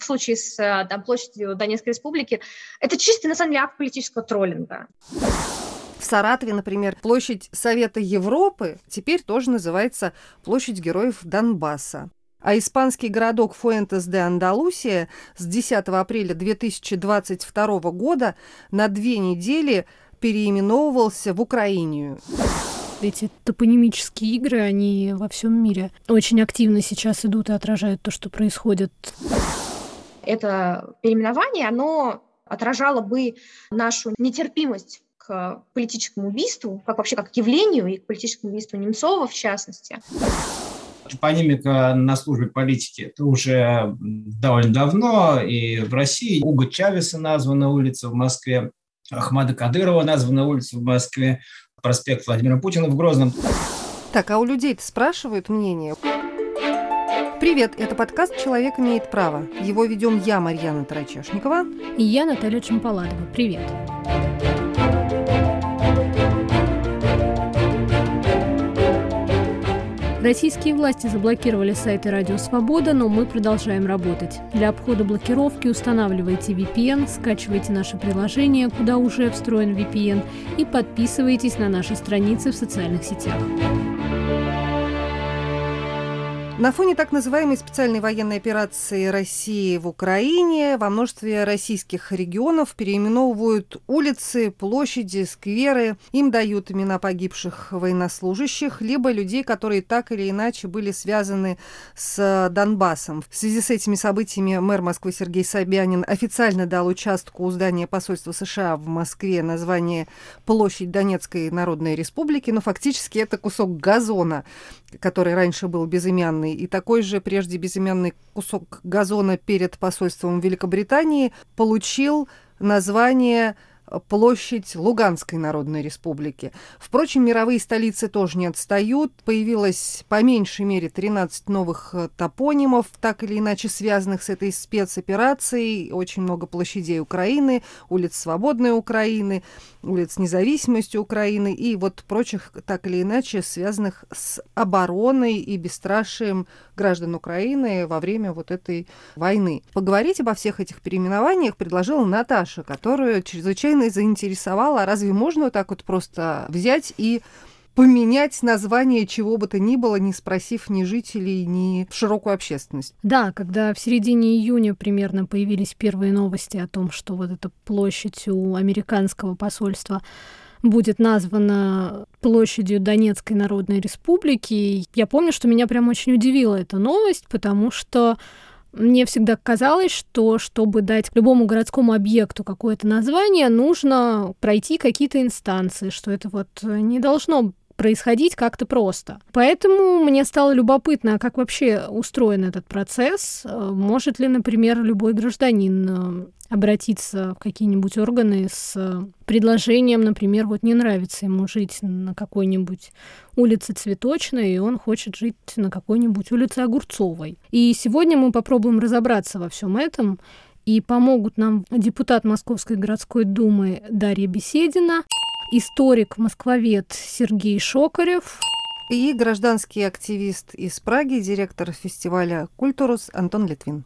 в случае с там, площадью Донецкой республики, это чистый, на самом деле, акт политического троллинга. В Саратове, например, площадь Совета Европы теперь тоже называется площадь героев Донбасса. А испанский городок Фуэнтес де Андалусия с 10 апреля 2022 года на две недели переименовывался в Украинию. Эти топонимические игры, они во всем мире очень активно сейчас идут и отражают то, что происходит. Это переименование, оно отражало бы нашу нетерпимость к политическому убийству, как вообще как к явлению и к политическому убийству Немцова в частности. Топонимика на службе политики это уже довольно давно, и в России Уго Чавеса названа улица в Москве, Ахмада Кадырова названа улица в Москве, проспект Владимира Путина в Грозном. Так, а у людей-то спрашивают мнение? Привет, это подкаст «Человек имеет право». Его ведем я, Марьяна Тарачешникова. И я, Наталья Чемпаладова. Привет. Российские власти заблокировали сайты «Радио Свобода», но мы продолжаем работать. Для обхода блокировки устанавливайте VPN, скачивайте наше приложение, куда уже встроен VPN, и подписывайтесь на наши страницы в социальных сетях. На фоне так называемой специальной военной операции России в Украине во множестве российских регионов переименовывают улицы, площади, скверы. Им дают имена погибших военнослужащих, либо людей, которые так или иначе были связаны с Донбассом. В связи с этими событиями мэр Москвы Сергей Собянин официально дал участку у здания посольства США в Москве название «Площадь Донецкой Народной Республики», но фактически это кусок газона, который раньше был безымянный и такой же прежде безымянный кусок газона перед посольством Великобритании получил название площадь Луганской Народной Республики. Впрочем, мировые столицы тоже не отстают. Появилось по меньшей мере 13 новых э, топонимов, так или иначе связанных с этой спецоперацией. Очень много площадей Украины, улиц Свободной Украины, улиц Независимости Украины и вот прочих, так или иначе, связанных с обороной и бесстрашием граждан Украины во время вот этой войны. Поговорить обо всех этих переименованиях предложила Наташа, которую чрезвычайно сильно заинтересовало. А разве можно вот так вот просто взять и поменять название чего бы то ни было, не спросив ни жителей, ни широкую общественность. Да, когда в середине июня примерно появились первые новости о том, что вот эта площадь у американского посольства будет названа площадью Донецкой Народной Республики. Я помню, что меня прям очень удивила эта новость, потому что мне всегда казалось, что чтобы дать любому городскому объекту какое-то название, нужно пройти какие-то инстанции, что это вот не должно происходить как-то просто. Поэтому мне стало любопытно, а как вообще устроен этот процесс. Может ли, например, любой гражданин э, обратиться в какие-нибудь органы с предложением, например, вот не нравится ему жить на какой-нибудь улице Цветочной, и он хочет жить на какой-нибудь улице Огурцовой. И сегодня мы попробуем разобраться во всем этом, и помогут нам депутат Московской городской думы Дарья Беседина, историк-москвовед Сергей Шокарев и гражданский активист из Праги, директор фестиваля «Культурус» Антон Литвин.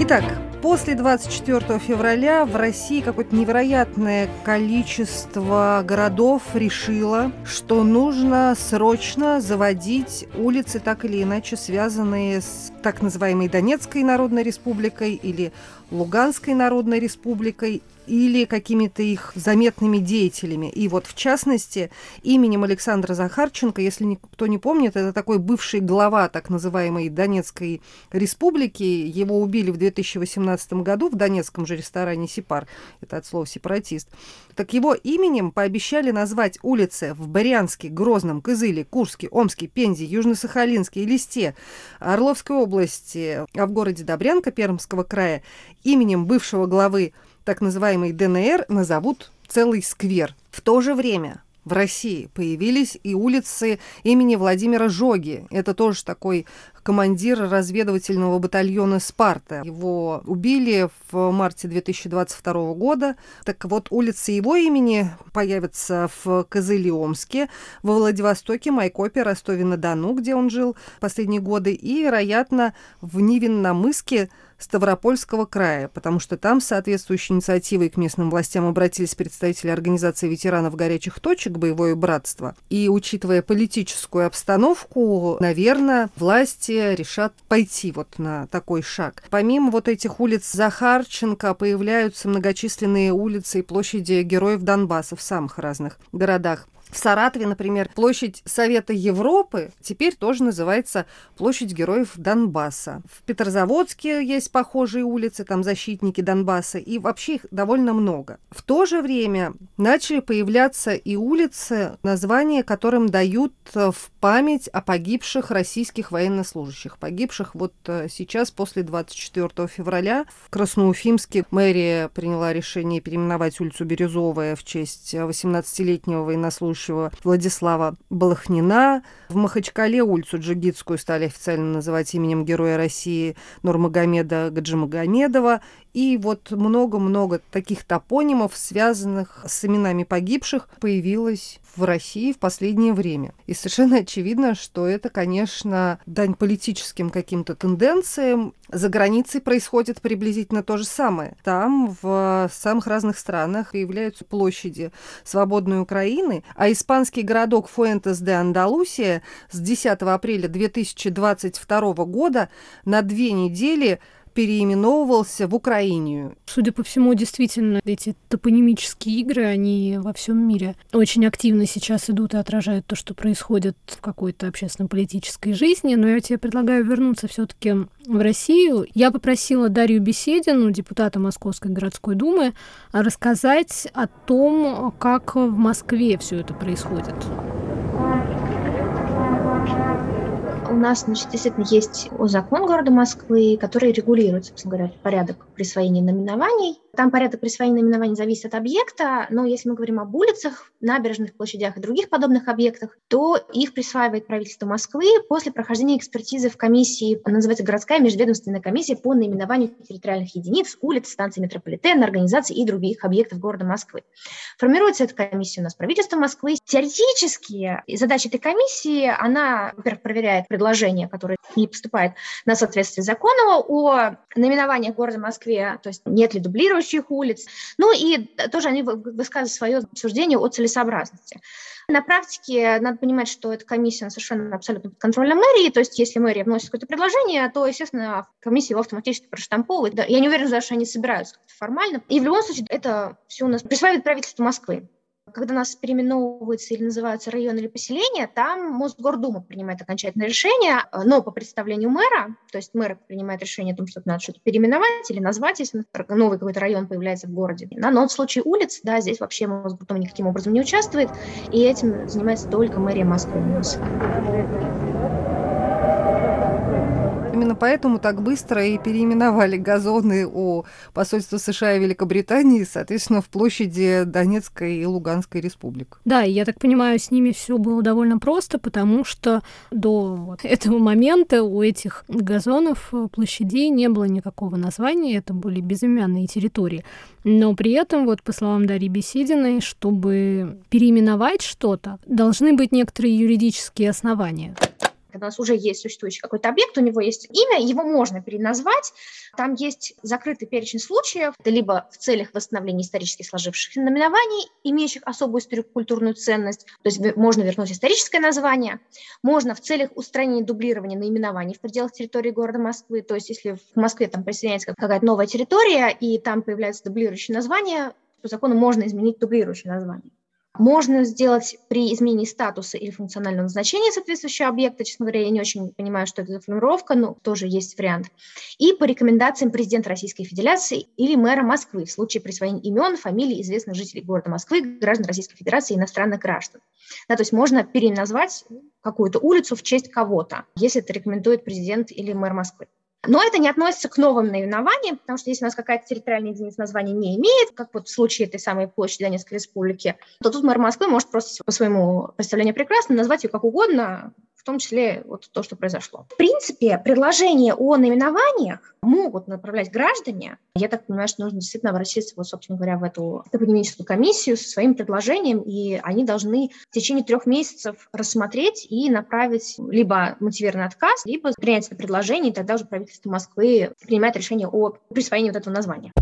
Итак, После 24 февраля в России какое-то невероятное количество городов решило, что нужно срочно заводить улицы, так или иначе связанные с так называемой Донецкой Народной Республикой или Луганской Народной Республикой или какими-то их заметными деятелями. И вот, в частности, именем Александра Захарченко, если никто не помнит, это такой бывший глава так называемой Донецкой республики. Его убили в 2018 году в донецком же ресторане «Сипар». Это от слова «сепаратист». Так его именем пообещали назвать улицы в Барянске, Грозном, Кызыле, Курске, Омске, Пензе, Южно-Сахалинске Листе, Орловской области, а в городе Добрянка Пермского края именем бывшего главы так называемый ДНР назовут целый сквер. В то же время в России появились и улицы имени Владимира Жоги. Это тоже такой командир разведывательного батальона «Спарта». Его убили в марте 2022 года. Так вот, улицы его имени появятся в Козыле-Омске, во Владивостоке, Майкопе, Ростове-на-Дону, где он жил последние годы, и, вероятно, в Нивенномыске, Ставропольского края, потому что там соответствующей инициативой к местным властям обратились представители организации ветеранов горячих точек «Боевое братство». И, учитывая политическую обстановку, наверное, власти решат пойти вот на такой шаг. Помимо вот этих улиц Захарченко появляются многочисленные улицы и площади героев Донбасса в самых разных городах. В Саратове, например, площадь Совета Европы теперь тоже называется площадь героев Донбасса. В Петрозаводске есть похожие улицы, там защитники Донбасса, и вообще их довольно много. В то же время начали появляться и улицы, названия которым дают э, в память о погибших российских военнослужащих, погибших вот э, сейчас после 24 февраля. В Красноуфимске мэрия приняла решение переименовать улицу Бирюзовая в честь 18-летнего военнослужащего будущего Владислава Балахнина. В Махачкале улицу Джигитскую стали официально называть именем Героя России Нурмагомеда Гаджимагомедова. И вот много-много таких топонимов, связанных с именами погибших, появилось в России в последнее время. И совершенно очевидно, что это, конечно, дань политическим каким-то тенденциям. За границей происходит приблизительно то же самое. Там в самых разных странах появляются площади свободной Украины, а испанский городок Фуэнтес де Андалусия с 10 апреля 2022 года на две недели переименовывался в Украинию. Судя по всему, действительно, эти топонимические игры, они во всем мире очень активно сейчас идут и отражают то, что происходит в какой-то общественно-политической жизни. Но я тебе предлагаю вернуться все-таки в Россию. Я попросила Дарью Беседину, депутата Московской городской думы, рассказать о том, как в Москве все это происходит. У нас, значит, действительно есть закон города Москвы, который регулирует, собственно говоря, порядок присвоения наименований. Там порядок присвоения наименований зависит от объекта, но если мы говорим об улицах, набережных площадях и других подобных объектах, то их присваивает правительство Москвы после прохождения экспертизы в комиссии, называется городская межведомственная комиссия по наименованию территориальных единиц, улиц, станций метрополитена, организаций и других объектов города Москвы. Формируется эта комиссия у нас правительство Москвы. Теоретически задача этой комиссии, она, во-первых, проверяет предложение, которое не поступает на соответствие закону о наименованиях города Москве, то есть нет ли дублирующих улиц. Ну и тоже они высказывают свое суждение о целесообразности. На практике надо понимать, что эта комиссия совершенно абсолютно под контролем мэрии, то есть если мэрия вносит какое-то предложение, то, естественно, комиссия его автоматически проштамповывает. Я не уверена, что они собираются формально. И в любом случае это все у нас присваивает правительство Москвы когда нас переименовываются или называются районы или поселения, там Мосгордума принимает окончательное решение, э, но по представлению мэра, то есть мэр принимает решение о том, что надо что-то переименовать или назвать, если новый какой-то район появляется в городе. Но в случае улиц, да, здесь вообще Мосгордума никаким образом не участвует, и этим занимается только мэрия Москвы. Поэтому так быстро и переименовали газоны у посольства США и Великобритании, соответственно, в площади Донецкой и Луганской республик. Да, и я так понимаю, с ними все было довольно просто, потому что до этого момента у этих газонов э, площадей не было никакого названия, это были безымянные территории. Но при этом, вот по словам Дарьи Бесединой, чтобы переименовать что-то, должны быть некоторые юридические основания когда у нас уже есть существующий какой-то объект, у него есть имя, его можно переназвать. Там есть закрытый перечень случаев, это либо в целях восстановления исторически сложившихся наименований, имеющих особую историко-культурную ценность, то есть можно вернуть историческое название, можно в целях устранения дублирования наименований в пределах территории города Москвы, то есть если в Москве там присоединяется какая-то новая территория, и там появляется дублирующее название, по закону можно изменить дублирующее название. Можно сделать при изменении статуса или функционального назначения соответствующего объекта. Честно говоря, я не очень понимаю, что это за формулировка, но тоже есть вариант. И по рекомендациям президента Российской Федерации или мэра Москвы в случае присвоения имен, фамилий известных жителей города Москвы, граждан Российской Федерации и иностранных граждан. Да, то есть можно переназвать какую-то улицу в честь кого-то, если это рекомендует президент или мэр Москвы. Но это не относится к новым наименованиям, потому что если у нас какая-то территориальная единица названия не имеет, как вот в случае этой самой площади Донецкой республики, то тут мэр Москвы может просто по своему представлению прекрасно назвать ее как угодно, в том числе вот то, что произошло. В принципе, предложения о наименованиях могут направлять граждане. Я так понимаю, что нужно действительно обратиться, вот, собственно говоря, в эту эпидемическую комиссию со своим предложением, и они должны в течение трех месяцев рассмотреть и направить либо мотивированный отказ, либо принять это предложение, и тогда уже правительство Москвы принимает решение о присвоении вот этого названия.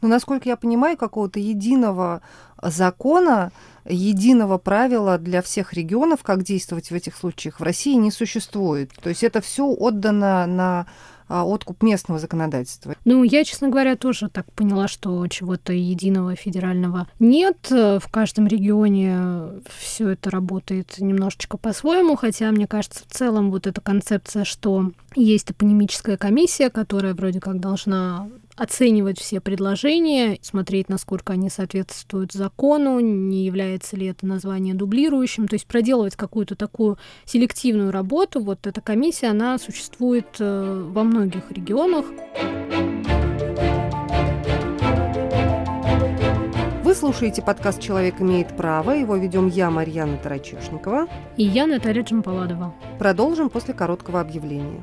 Но, насколько я понимаю, какого-то единого закона, единого правила для всех регионов, как действовать в этих случаях, в России не существует. То есть это все отдано на а, откуп местного законодательства. Ну, я, честно говоря, тоже так поняла, что чего-то единого федерального нет. В каждом регионе все это работает немножечко по-своему, хотя, мне кажется, в целом вот эта концепция, что есть эпонемическая комиссия, которая вроде как должна оценивать все предложения, смотреть, насколько они соответствуют закону, не является ли это название дублирующим, то есть проделывать какую-то такую селективную работу. Вот эта комиссия, она существует э, во многих регионах. Вы слушаете подкаст «Человек имеет право». Его ведем я, Марьяна Тарачешникова. И я, Наталья Джампаладова. Продолжим после короткого объявления.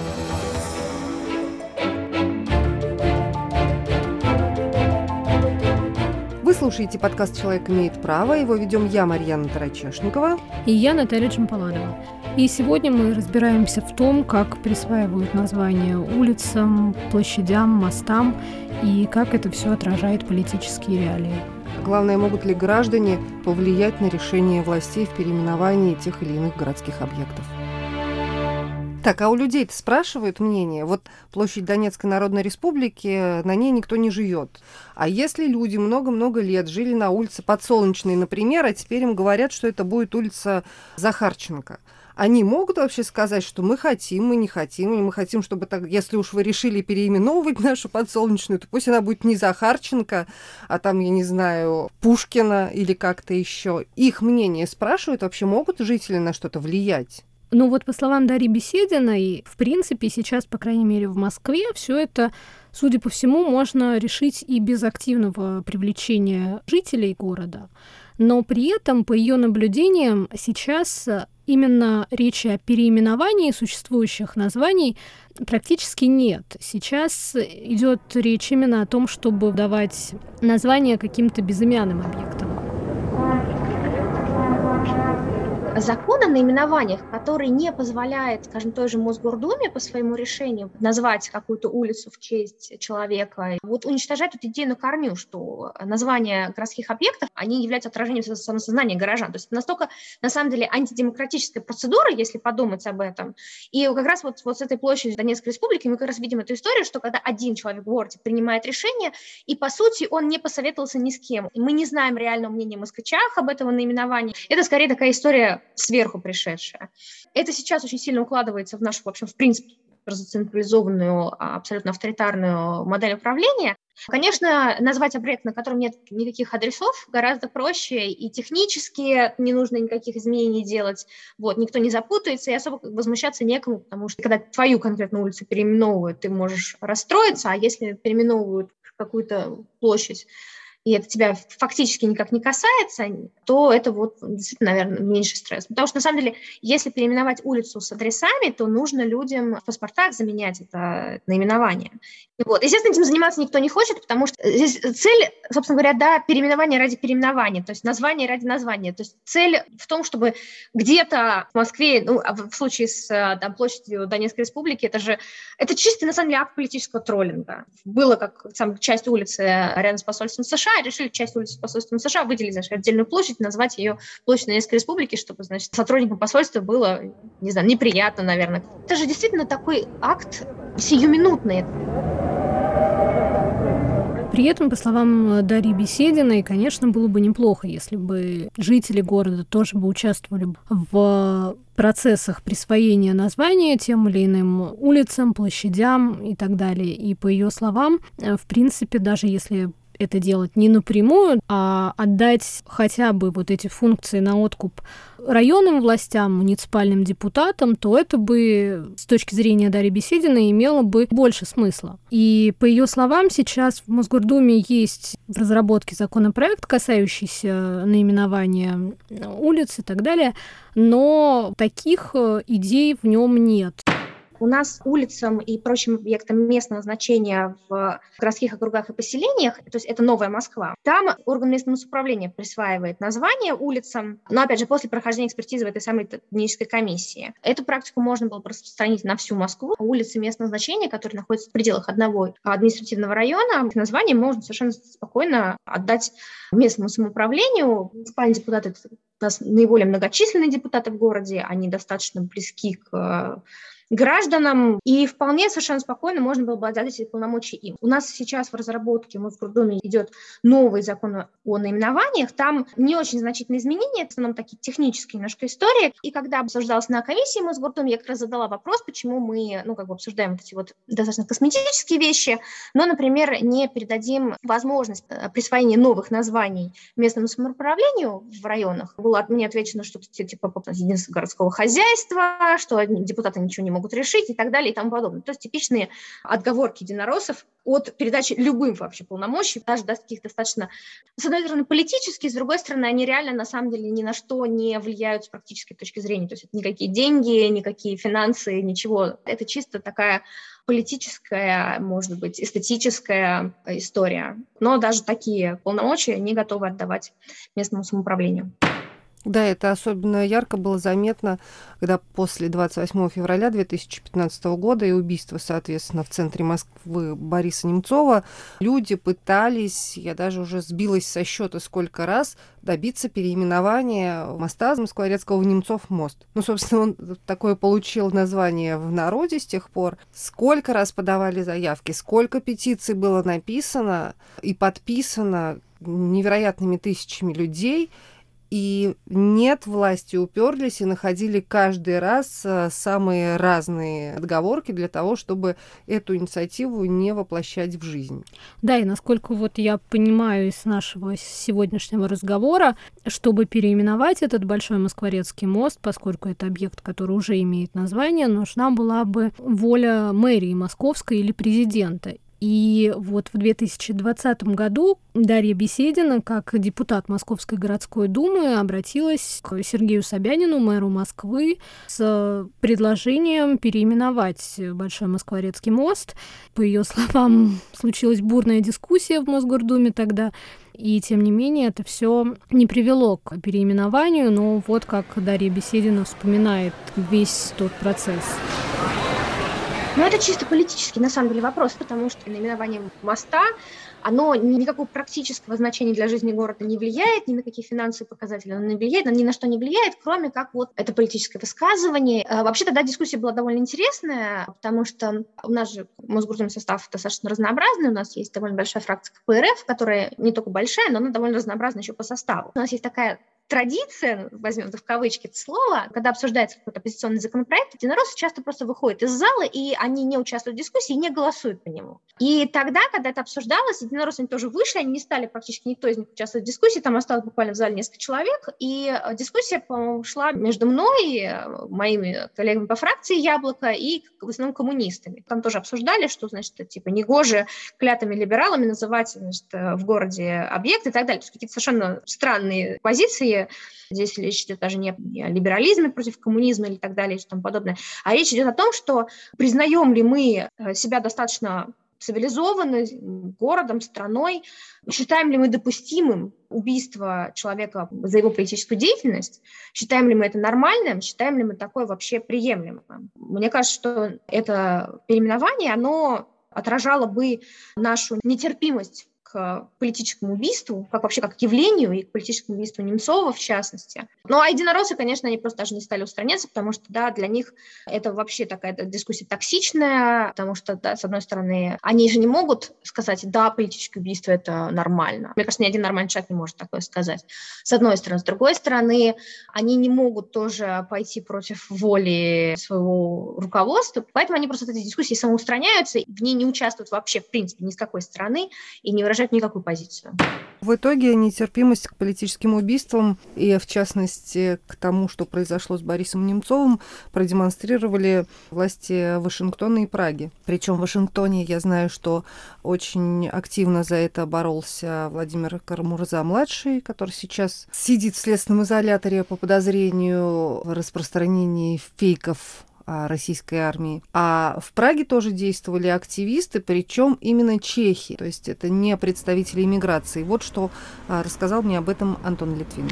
Слушаете подкаст «Человек имеет право». Его ведем я, Марьяна Тарачешникова. И я, Наталья Джампаладова. И сегодня мы разбираемся в том, как присваивают названия улицам, площадям, мостам и как это все отражает политические реалии. Главное, могут ли граждане повлиять на решение властей в переименовании тех или иных городских объектов. Так, а у людей спрашивают мнение. Вот площадь Донецкой Народной Республики, на ней никто не живет. А если люди много-много лет жили на улице Подсолнечной, например, а теперь им говорят, что это будет улица Захарченко, они могут вообще сказать, что мы хотим, мы не хотим, мы хотим, чтобы так, если уж вы решили переименовывать нашу подсолнечную, то пусть она будет не Захарченко, а там, я не знаю, Пушкина или как-то еще. Их мнение спрашивают, вообще могут жители на что-то влиять? Ну вот по словам Дарьи Бесединой, в принципе, сейчас, по крайней мере, в Москве все это, судя по всему, можно решить и без активного привлечения жителей города. Но при этом, по ее наблюдениям, сейчас именно речи о переименовании существующих названий практически нет. Сейчас идет речь именно о том, чтобы давать название каким-то безымянным объектам закон о наименованиях, который не позволяет, скажем, той же Мосгордуме по своему решению назвать какую-то улицу в честь человека, вот уничтожает эту идею на корню, что названия городских объектов, они являются отражением самосознания горожан. То есть настолько, на самом деле, антидемократическая процедура, если подумать об этом. И как раз вот, вот с этой площади Донецкой Республики мы как раз видим эту историю, что когда один человек в городе принимает решение, и, по сути, он не посоветовался ни с кем. Мы не знаем реального мнения москвичах об этом наименовании. Это скорее такая история сверху пришедшая. Это сейчас очень сильно укладывается в нашу, в общем, в принципе, зацентрализованную, а, абсолютно авторитарную модель управления. Конечно, назвать объект, на котором нет никаких адресов, гораздо проще, и технически не нужно никаких изменений делать, вот, никто не запутается, и особо возмущаться некому, потому что когда твою конкретную улицу переименовывают, ты можешь расстроиться, а если переименовывают какую-то площадь, и это тебя фактически никак не касается, то это вот действительно, наверное, меньше стресс. Потому что, на самом деле, если переименовать улицу с адресами, то нужно людям в паспортах заменять это наименование. Вот. Естественно, этим заниматься никто не хочет, потому что здесь цель, собственно говоря, да, переименование ради переименования, то есть название ради названия. То есть цель в том, чтобы где-то в Москве, ну, а в случае с там, площадью Донецкой Республики, это же, это чистый, на самом деле, акт политического троллинга. Было как сам, часть улицы рядом с посольством США, решили часть улицы с посольством США выделить, значит, отдельную площадь, назвать ее площадь Донецкой Республики, чтобы, значит, сотрудникам посольства было, не знаю, неприятно, наверное. Это же действительно такой акт сиюминутный. При этом, по словам Дарьи Бесединой, конечно, было бы неплохо, если бы жители города тоже бы участвовали в процессах присвоения названия тем или иным улицам, площадям и так далее. И по ее словам, э, в принципе, даже если это делать не напрямую, а отдать хотя бы вот эти функции на откуп районным властям, муниципальным депутатам, то это бы с точки зрения Дарьи Бесединой имело бы больше смысла. И по ее словам, сейчас в Мосгордуме есть в разработке законопроект, касающийся наименования улиц и так далее, но таких э, идей в нем нет. У нас улицам и прочим объектам местного значения в городских округах и поселениях, то есть это Новая Москва, там орган местного самоуправления присваивает название улицам, но, опять же, после прохождения экспертизы в этой самой технической комиссии. Эту практику можно было распространить на всю Москву. Улицы местного значения, которые находятся в пределах одного административного района, название можно совершенно спокойно отдать местному самоуправлению. Муниципальные депутаты – у нас наиболее многочисленные депутаты в городе, они достаточно близки к гражданам, и вполне совершенно спокойно можно было бы отдать эти полномочия им. У нас сейчас в разработке в Мосгордуме идет новый закон о наименованиях, там не очень значительные изменения, это в основном такие технические немножко истории, и когда обсуждалось на комиссии Мосгордуме, я как раз задала вопрос, почему мы, ну, как бы обсуждаем вот эти вот достаточно косметические вещи, но, например, не передадим возможность э, присвоения новых названий местному самоуправлению в районах. Было мне отвечено что-то типа единство городского хозяйства, что депутаты ничего не могут могут решить и так далее и тому подобное. То есть типичные отговорки единороссов от передачи любым вообще полномочий, даже до таких достаточно, с одной стороны, политические, с другой стороны, они реально на самом деле ни на что не влияют с практической точки зрения. То есть это никакие деньги, никакие финансы, ничего. Это чисто такая политическая, может быть, эстетическая история. Но даже такие полномочия не готовы отдавать местному самоуправлению. Да, это особенно ярко было заметно, когда после 28 февраля 2015 года и убийства, соответственно, в центре Москвы Бориса Немцова, люди пытались, я даже уже сбилась со счета сколько раз, добиться переименования моста Москворецкого в Немцов мост. Ну, собственно, он такое получил название в народе с тех пор. Сколько раз подавали заявки, сколько петиций было написано и подписано невероятными тысячами людей – и нет, власти уперлись и находили каждый раз э, самые разные отговорки для того, чтобы эту инициативу не воплощать в жизнь. Да, и насколько вот я понимаю из нашего сегодняшнего разговора, чтобы переименовать этот Большой Москворецкий мост, поскольку это объект, который уже имеет название, нужна была бы воля мэрии московской или президента. И вот в 2020 году Дарья Беседина, как депутат Московской городской думы, обратилась к Сергею Собянину, мэру Москвы, с предложением переименовать Большой Москворецкий мост. По ее словам, случилась бурная дискуссия в Мосгордуме тогда, и тем не менее это все не привело к переименованию, но вот как Дарья Беседина вспоминает весь тот процесс. Ну, это чисто политический, на самом деле, вопрос, потому что наименование моста, оно никакого практического значения для жизни города не влияет, ни на какие финансовые показатели оно не влияет, оно ни на что не влияет, кроме как вот это политическое высказывание. А, вообще тогда дискуссия была довольно интересная, потому что у нас же Мосгордуме состав достаточно разнообразный, у нас есть довольно большая фракция КПРФ, которая не только большая, но она довольно разнообразна еще по составу. У нас есть такая традиция, возьмем в кавычки это слово, когда обсуждается какой-то оппозиционный законопроект, единороссы часто просто выходят из зала, и они не участвуют в дискуссии и не голосуют по нему. И тогда, когда это обсуждалось, единороссы тоже вышли, они не стали практически никто из них участвовать в дискуссии, там осталось буквально в зале несколько человек, и э, дискуссия, по-моему, шла между мной, э, моими коллегами по фракции «Яблоко» и в основном коммунистами. Там тоже обсуждали, что, значит, типа негоже клятыми либералами называть значит, э, в городе объекты и так далее. То есть какие-то совершенно странные позиции, Здесь речь идет даже не о либерализме против коммунизма или так далее и тому подобное, а речь идет о том, что признаем ли мы э, себя достаточно цивилизованным городом, страной, считаем ли мы допустимым убийство человека за его политическую деятельность, считаем ли мы это нормальным, считаем ли мы такое вообще приемлемым. Мне кажется, что это переименование, оно отражало бы нашу нетерпимость политическому убийству, как вообще как явлению и к политическому убийству Немцова в частности. Ну а единороссы, конечно, они просто даже не стали устраняться, потому что, да, для них это вообще такая дискуссия токсичная, потому что, да, с одной стороны, они же не могут сказать, да, политическое убийство – это нормально. Мне кажется, ни один нормальный человек не может такое сказать. С одной стороны. С другой стороны, они не могут тоже пойти против воли своего руководства, поэтому они просто от этой дискуссии самоустраняются, в ней не участвуют вообще, в принципе, ни с какой стороны и не выражают никакую позицию. В итоге нетерпимость к политическим убийствам и, в частности, к тому, что произошло с Борисом Немцовым, продемонстрировали власти Вашингтона и Праги. Причем в Вашингтоне я знаю, что очень активно за это боролся Владимир Карамурза-младший, который сейчас сидит в следственном изоляторе по подозрению в распространении фейков российской армии. А в Праге тоже действовали активисты, причем именно чехи, то есть это не представители иммиграции. Вот что а, рассказал мне об этом Антон Литвин.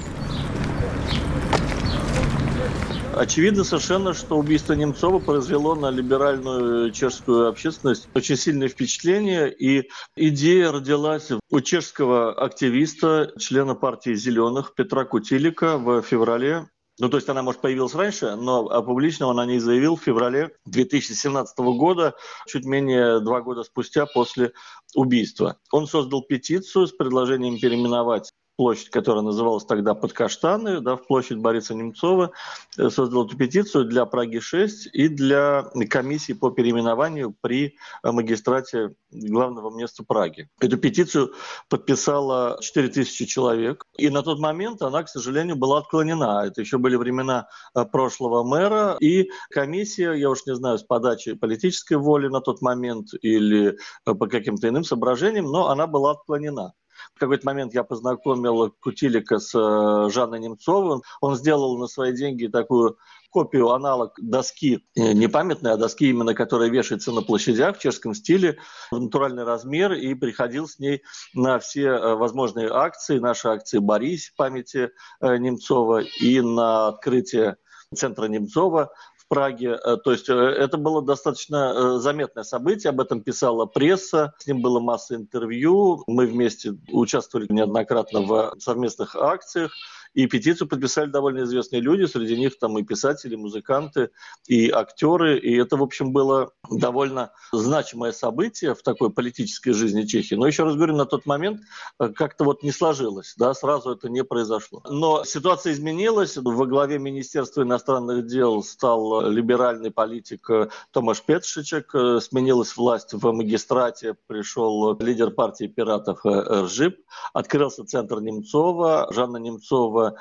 Очевидно совершенно, что убийство Немцова произвело на либеральную чешскую общественность очень сильное впечатление, и идея родилась у чешского активиста, члена партии «Зеленых» Петра Кутилика в феврале ну, то есть она, может, появилась раньше, но публично он о ней заявил в феврале 2017 года, чуть менее два года спустя после убийства. Он создал петицию с предложением переименовать площадь, которая называлась тогда Под Каштаны, да, в площадь Бориса Немцова, э, создал эту петицию для Праги-6 и для комиссии по переименованию при э, магистрате главного места Праги. Эту петицию подписало 4000 человек, и на тот момент она, к сожалению, была отклонена. Это еще были времена э, прошлого мэра, и комиссия, я уж не знаю, с подачи политической воли на тот момент или по каким-то иным соображениям, но она была отклонена. В какой-то момент я познакомил Кутилика с э, Жанной Немцовым. Он сделал на свои деньги такую копию, аналог доски, э, не памятной, а доски именно, которая вешается на площадях в чешском стиле, в натуральный размер, и приходил с ней на все э, возможные акции, наши акции «Борис» памяти Немцова и на открытие центра Немцова Праге. Э, то есть э, это было достаточно э, заметное событие, об этом писала пресса, с ним было масса интервью, мы вместе участвовали неоднократно в совместных акциях. И петицию подписали довольно известные люди, среди них там и писатели, и музыканты, и актеры. И это, в общем, было довольно значимое событие в такой политической жизни Чехии. Но еще раз говорю, на тот момент э, как-то вот не сложилось, да, сразу это не произошло. Но ситуация изменилась. Во главе Министерства иностранных дел стал либеральный политик э, Томаш Петшичек. Э, сменилась власть в магистрате, пришел лидер партии пиратов Ржип. Открылся центр Немцова. Жанна Немцова Кириллова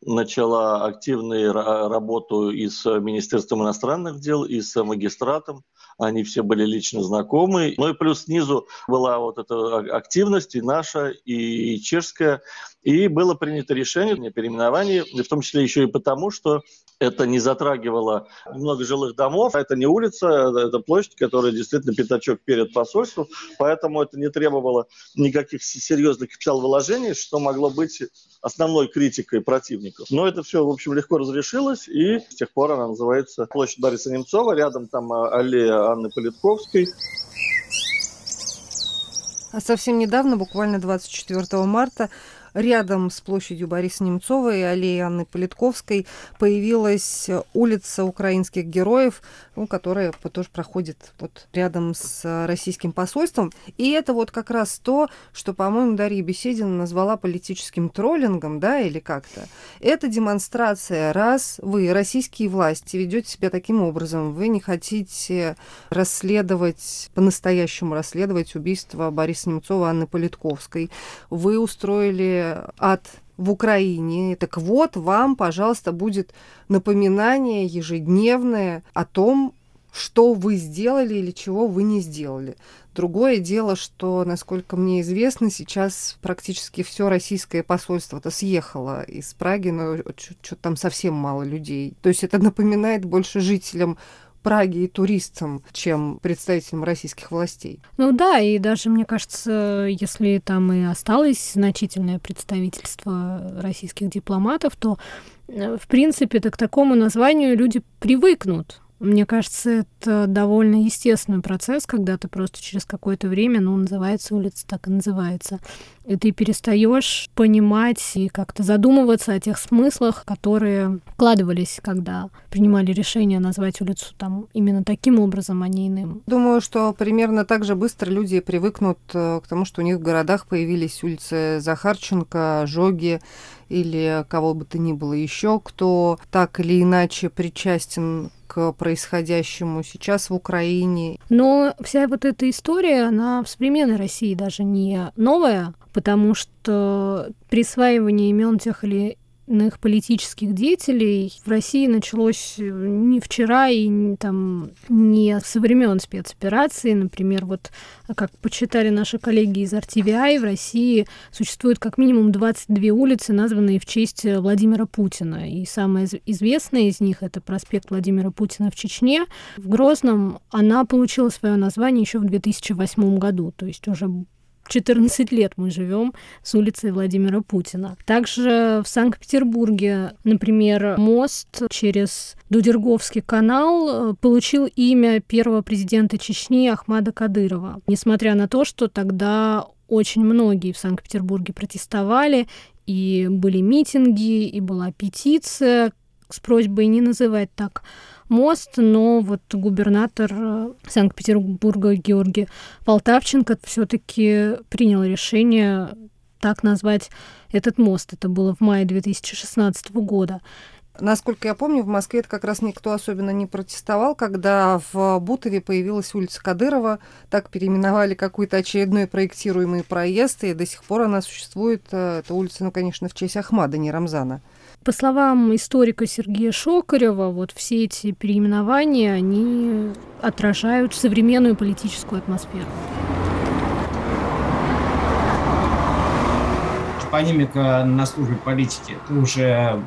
начала активную работу и с Министерством иностранных дел, и с магистратом. Они все были лично знакомы. Ну и плюс снизу была вот эта активность и наша, и чешская. И было принято решение о переименовании, в том числе еще и потому, что это не затрагивало много жилых домов, это не улица, это площадь, которая действительно пятачок перед посольством, поэтому это не требовало никаких серьезных капиталовложений, что могло быть основной критикой противников. Но это все, в общем, легко разрешилось, и с тех пор она называется площадь Бориса Немцова, рядом там э, аллея Анны Политковской. А совсем недавно, буквально 24 марта, рядом с площадью Бориса Немцова и аллеей Анны Политковской появилась улица украинских героев, ну, которая тоже проходит вот рядом с российским посольством. И это вот как раз то, что, по-моему, Дарья Беседина назвала политическим троллингом, да, или как-то. Это демонстрация, раз вы, российские власти, ведете себя таким образом, вы не хотите расследовать, по-настоящему расследовать убийство Бориса Немцова Анны Политковской, вы устроили ад в Украине. Так вот, вам, пожалуйста, будет напоминание ежедневное о том, что вы сделали или чего вы не сделали. Другое дело, что, насколько мне известно, сейчас практически все российское посольство-то съехало из Праги, но что-то там совсем мало людей. То есть это напоминает больше жителям Праге и туристам, чем представителям российских властей. Ну да, и даже, мне кажется, если там и осталось значительное представительство российских дипломатов, то, э, в принципе, то к такому названию люди привыкнут Мне кажется, это довольно естественный процесс, когда ты просто через какое-то время, ну, называется улица, так и называется, и ты перестаешь понимать и как-то задумываться о тех смыслах, которые вкладывались, когда принимали решение назвать улицу там именно таким образом, а не иным. Думаю, что примерно так же быстро люди привыкнут э, к тому, что у них в городах появились улицы Захарченко, Жоги или кого бы то ни было еще, кто так или иначе причастен к происходящему сейчас в Украине. Но вся вот эта история, она в современной России даже не новая, потому что присваивание имен тех или иных политических деятелей в России началось э, не вчера и не, там, не со времен спецоперации. Например, вот как почитали наши коллеги из RTVI, в России существует как минимум 22 улицы, названные в честь Владимира Путина. И самая известная из них — это проспект Владимира Путина в Чечне. В Грозном она получила свое название еще в 2008 году, то есть уже 14 лет мы живем с улицей Владимира Путина. Также в Санкт-Петербурге, например, мост через Дудерговский канал э, получил имя первого президента Чечни Ахмада Кадырова. Несмотря на то, что тогда очень многие в Санкт-Петербурге протестовали, и были митинги, и была петиция с просьбой не называть так мост, но вот губернатор э, Санкт-Петербурга Георгий Полтавченко все-таки принял решение так назвать этот мост. Это было в мае 2016 года. Насколько я помню, в Москве это как раз никто особенно не протестовал, когда в Бутове появилась улица Кадырова, так переименовали какой-то очередной проектируемый проезд, и до сих пор она существует. Э, эта улица, ну, конечно, в честь Ахмада, не Рамзана. По словам историка Сергея Шокарева, вот все эти переименования, они отражают современную политическую атмосферу. Топонимика на службе политики уже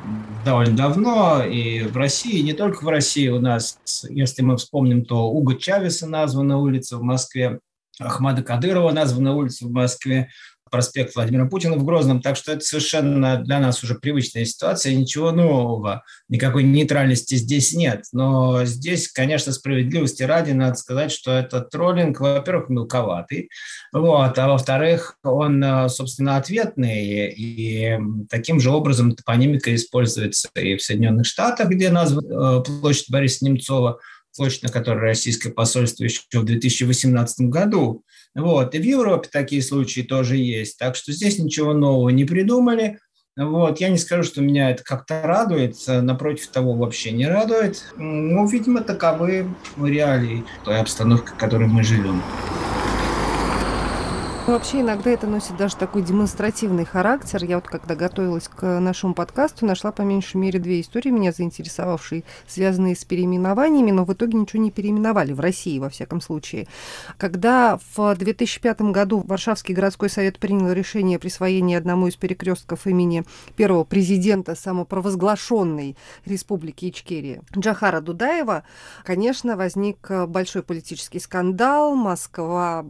довольно давно, и в России, не только в России у нас, если мы вспомним, то Уго Чавеса названа улица в Москве, Ахмада Кадырова названа улица в Москве, проспект Владимира Путина в Грозном, так что это совершенно для нас уже привычная ситуация, ничего нового, никакой нейтральности здесь нет. Но здесь, конечно, справедливости ради надо сказать, что этот троллинг, во-первых, мелковатый, вот, а во-вторых, он, э, собственно, ответный, и таким же образом топонимика используется и в Соединенных Штатах, где названа э, площадь Бориса Немцова, площадь, на которой российское посольство еще в 2018 году. Вот. И в Европе такие случаи тоже есть. Так что здесь ничего нового не придумали. Вот. Я не скажу, что меня это как-то радует, напротив того, вообще не радует. Ну, видимо, таковы реалии той обстановки, в которой мы живем. Ну, вообще иногда это носит даже такой демонстративный характер. Я вот когда готовилась к нашему подкасту, нашла по меньшей мере две истории, меня заинтересовавшие, связанные с переименованиями, но в итоге ничего не переименовали в России, во всяком случае. Когда в 2005 году Варшавский городской совет принял решение о присвоении одному из перекрестков имени первого президента самопровозглашенной Республики Ичкерия Джахара Дудаева, конечно, возник большой политический скандал, Москва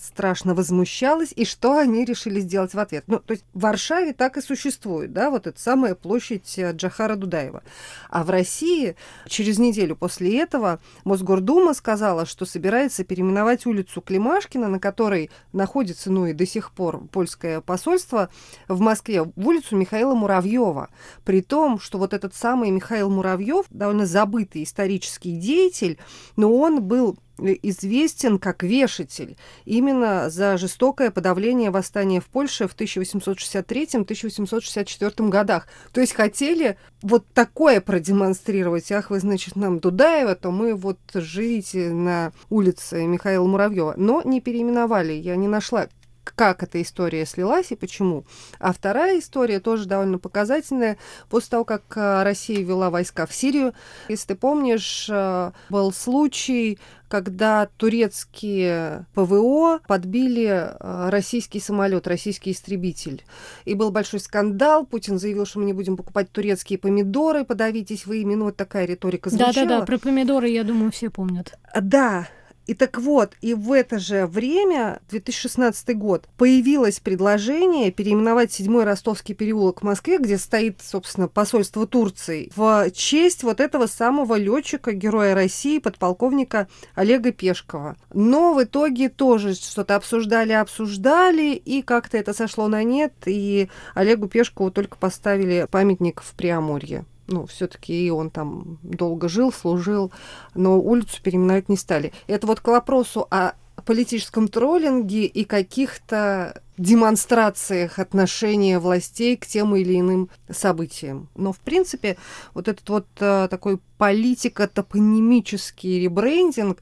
страшно возмущалась, возмущалась, и что они решили сделать в ответ. Ну, то есть в Варшаве так и существует, да, вот эта самая площадь э, Джахара Дудаева. А в России через неделю после этого Мосгордума сказала, что собирается переименовать улицу Климашкина, на которой находится, ну и до сих пор польское посольство в Москве, в улицу Михаила Муравьева. При том, что вот этот самый Михаил Муравьев, довольно забытый исторический деятель, но он был известен как вешатель именно за жестокое подавление восстания в Польше в 1863-1864 годах. То есть хотели вот такое продемонстрировать. Ах, вы, значит, нам Дудаева, то мы вот живите на улице Михаила Муравьева. Но не переименовали. Я не нашла как эта история слилась и почему. А вторая история тоже довольно показательная. После того, как э, Россия ввела войска в Сирию, если ты помнишь, э, был случай, когда турецкие ПВО подбили э, российский самолет, российский истребитель. И был большой скандал. Путин заявил, что мы не будем покупать турецкие помидоры, подавитесь вы ими. Ну, вот такая риторика звучала. Да-да-да, про помидоры, я думаю, все помнят. Да, И так вот, и в это же время, 2016 год, появилось предложение переименовать седьмой ростовский переулок в Москве, где стоит, собственно, посольство Турции, в честь вот этого самого летчика, героя России, подполковника Олега Пешкова. Но в итоге тоже что-то обсуждали, обсуждали, и как-то это сошло на нет, и Олегу Пешкову только поставили памятник в Преамурье ну, все-таки он там долго жил, служил, но улицу переименовать не стали. Это вот к вопросу о политическом троллинге и каких-то демонстрациях отношения властей к тем или иным событиям. Но, в принципе, вот этот вот а, такой политико-топонимический ребрендинг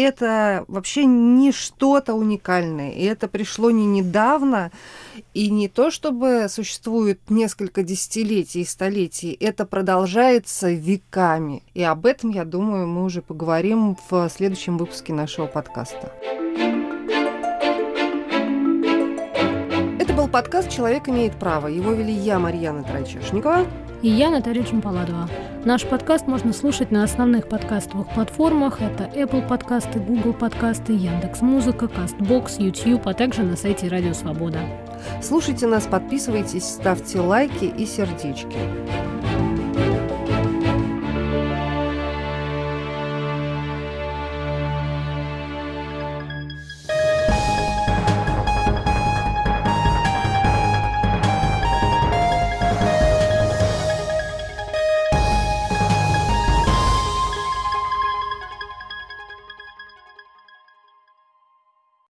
это вообще не что-то уникальное. И это пришло не недавно, и не то, чтобы существует несколько десятилетий и столетий, это продолжается веками. И об этом, я думаю, мы уже поговорим в следующем выпуске нашего подкаста. Это был подкаст «Человек имеет право». Его вели я, Марьяна Трайчешникова. И я, Наталья Чемпаладова. Наш подкаст можно слушать на основных подкастовых платформах. Это Apple подкасты, Google подкасты, Яндекс Музыка, Castbox, YouTube, а также на сайте Радио Свобода. Слушайте нас, подписывайтесь, ставьте лайки и сердечки.